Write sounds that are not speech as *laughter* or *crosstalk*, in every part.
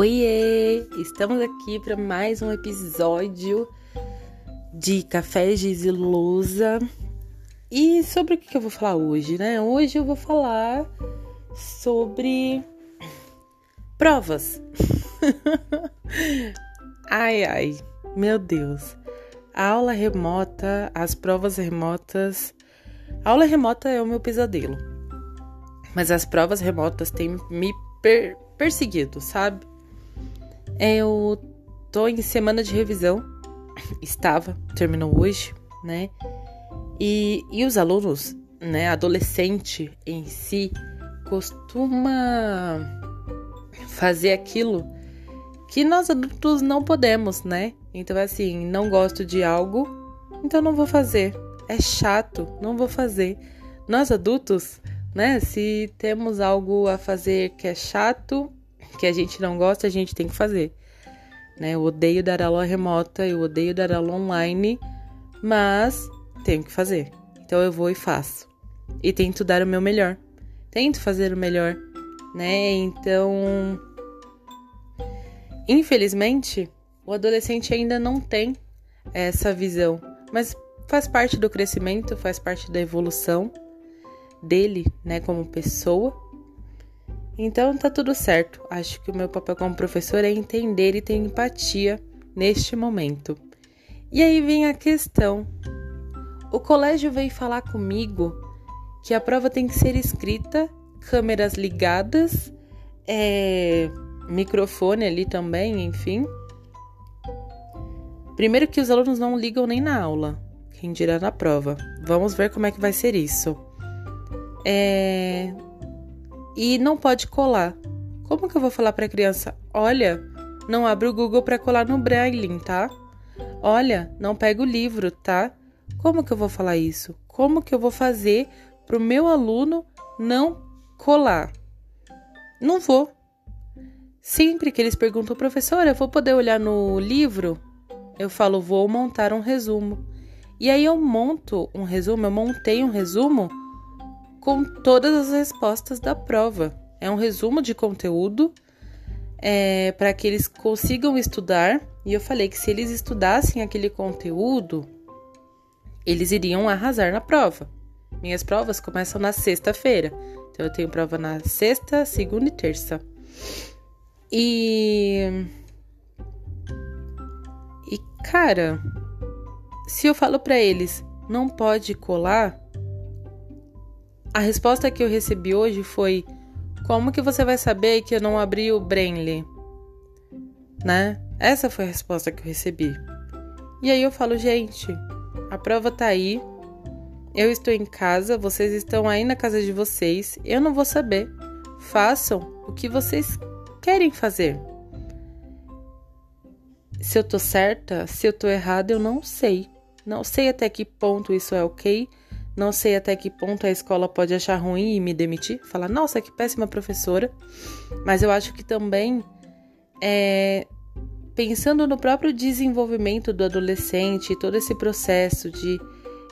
Oiê! Estamos aqui para mais um episódio de Café Giz e Lousa. E sobre o que eu vou falar hoje, né? Hoje eu vou falar sobre provas. *laughs* ai, ai, meu Deus. A aula remota, as provas remotas. A aula remota é o meu pesadelo. Mas as provas remotas têm me per perseguido, sabe? Eu tô em semana de revisão, estava, terminou hoje, né? E, e os alunos, né, adolescente em si, costuma fazer aquilo que nós adultos não podemos, né? Então, assim, não gosto de algo, então não vou fazer. É chato, não vou fazer. Nós adultos, né? Se temos algo a fazer que é chato, que a gente não gosta, a gente tem que fazer. Né? Eu odeio dar aula remota, eu odeio dar aula online, mas tenho que fazer. Então eu vou e faço. E tento dar o meu melhor. Tento fazer o melhor, né? Então, infelizmente, o adolescente ainda não tem essa visão, mas faz parte do crescimento, faz parte da evolução dele, né, como pessoa. Então tá tudo certo. Acho que o meu papel como professor é entender e ter empatia neste momento. E aí vem a questão. O colégio veio falar comigo que a prova tem que ser escrita, câmeras ligadas, é, microfone ali também, enfim. Primeiro que os alunos não ligam nem na aula, quem dirá na prova. Vamos ver como é que vai ser isso. É, e não pode colar. Como que eu vou falar para a criança? Olha, não abre o Google para colar no Braille, tá? Olha, não pega o livro, tá? Como que eu vou falar isso? Como que eu vou fazer para o meu aluno não colar? Não vou. Sempre que eles perguntam, professora, eu vou poder olhar no livro? Eu falo, vou montar um resumo. E aí eu monto um resumo, eu montei um resumo com todas as respostas da prova. É um resumo de conteúdo é, para que eles consigam estudar. E eu falei que se eles estudassem aquele conteúdo, eles iriam arrasar na prova. Minhas provas começam na sexta-feira. Então eu tenho prova na sexta, segunda e terça. E. E cara, se eu falo para eles, não pode colar, a resposta que eu recebi hoje foi: Como que você vai saber que eu não abri o Brainly? Né? Essa foi a resposta que eu recebi. E aí eu falo: Gente, a prova tá aí. Eu estou em casa, vocês estão aí na casa de vocês. Eu não vou saber. Façam o que vocês querem fazer. Se eu tô certa, se eu tô errada, eu não sei. Não sei até que ponto isso é ok não sei até que ponto a escola pode achar ruim e me demitir, falar, nossa, que péssima professora. Mas eu acho que também, é, pensando no próprio desenvolvimento do adolescente, todo esse processo de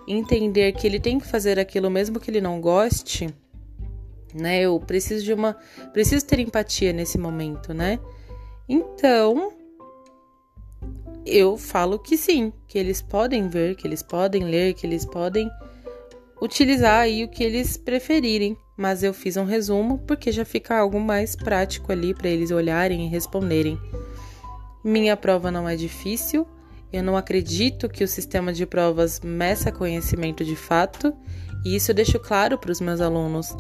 entender que ele tem que fazer aquilo mesmo que ele não goste, né? Eu preciso de uma, preciso ter empatia nesse momento, né? Então, eu falo que sim, que eles podem ver, que eles podem ler, que eles podem utilizar aí o que eles preferirem, mas eu fiz um resumo porque já fica algo mais prático ali para eles olharem e responderem. Minha prova não é difícil, eu não acredito que o sistema de provas meça conhecimento de fato, e isso eu deixo claro para os meus alunos.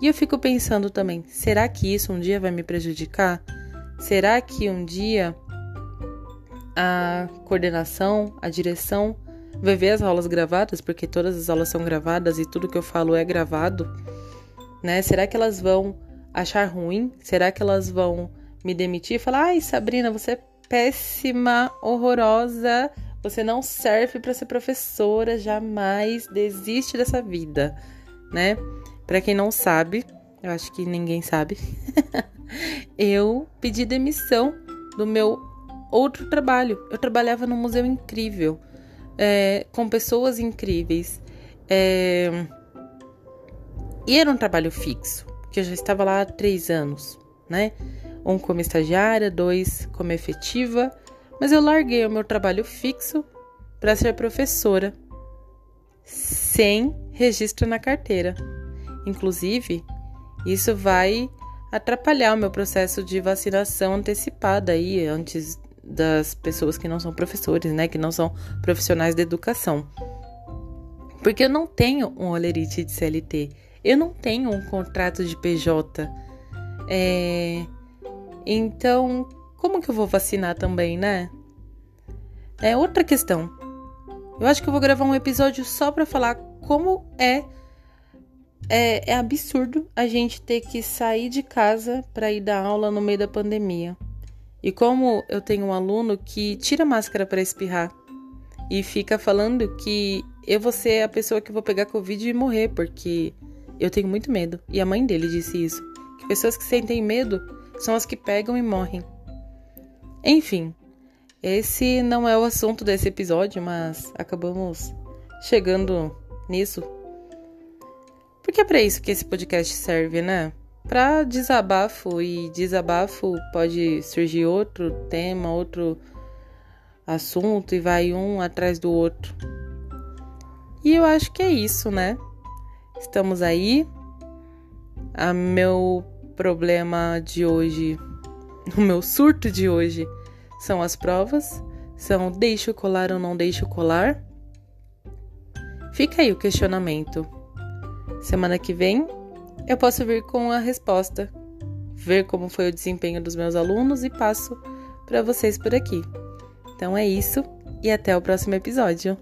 E eu fico pensando também: será que isso um dia vai me prejudicar? Será que um dia a coordenação, a direção vai ver as aulas gravadas, porque todas as aulas são gravadas e tudo que eu falo é gravado, né? Será que elas vão achar ruim? Será que elas vão me demitir e falar: "Ai, Sabrina, você é péssima, horrorosa, você não serve para ser professora, jamais desiste dessa vida", né? Para quem não sabe, eu acho que ninguém sabe. *laughs* eu pedi demissão do meu outro trabalho. Eu trabalhava num museu incrível é, com pessoas incríveis. É, e era um trabalho fixo, que eu já estava lá há três anos, né? um como estagiária, dois como efetiva, mas eu larguei o meu trabalho fixo para ser professora, sem registro na carteira. Inclusive, isso vai atrapalhar o meu processo de vacinação antecipada aí antes das pessoas que não são professores, né, que não são profissionais da educação. Porque eu não tenho um olerite de CLT, eu não tenho um contrato de PJ. É... Então, como que eu vou vacinar também, né? É outra questão. Eu acho que eu vou gravar um episódio só para falar como é, é é absurdo a gente ter que sair de casa para ir dar aula no meio da pandemia. E como eu tenho um aluno que tira máscara para espirrar e fica falando que eu vou ser a pessoa que vou pegar Covid e morrer, porque eu tenho muito medo. E a mãe dele disse isso: que pessoas que sentem medo são as que pegam e morrem. Enfim, esse não é o assunto desse episódio, mas acabamos chegando nisso. Porque é para isso que esse podcast serve, né? Para desabafo e desabafo pode surgir outro tema, outro assunto e vai um atrás do outro. E eu acho que é isso, né? Estamos aí. A meu problema de hoje, *laughs* o meu surto de hoje são as provas, são deixo colar ou não deixo colar. Fica aí o questionamento. Semana que vem eu posso vir com a resposta, ver como foi o desempenho dos meus alunos e passo para vocês por aqui. Então é isso e até o próximo episódio.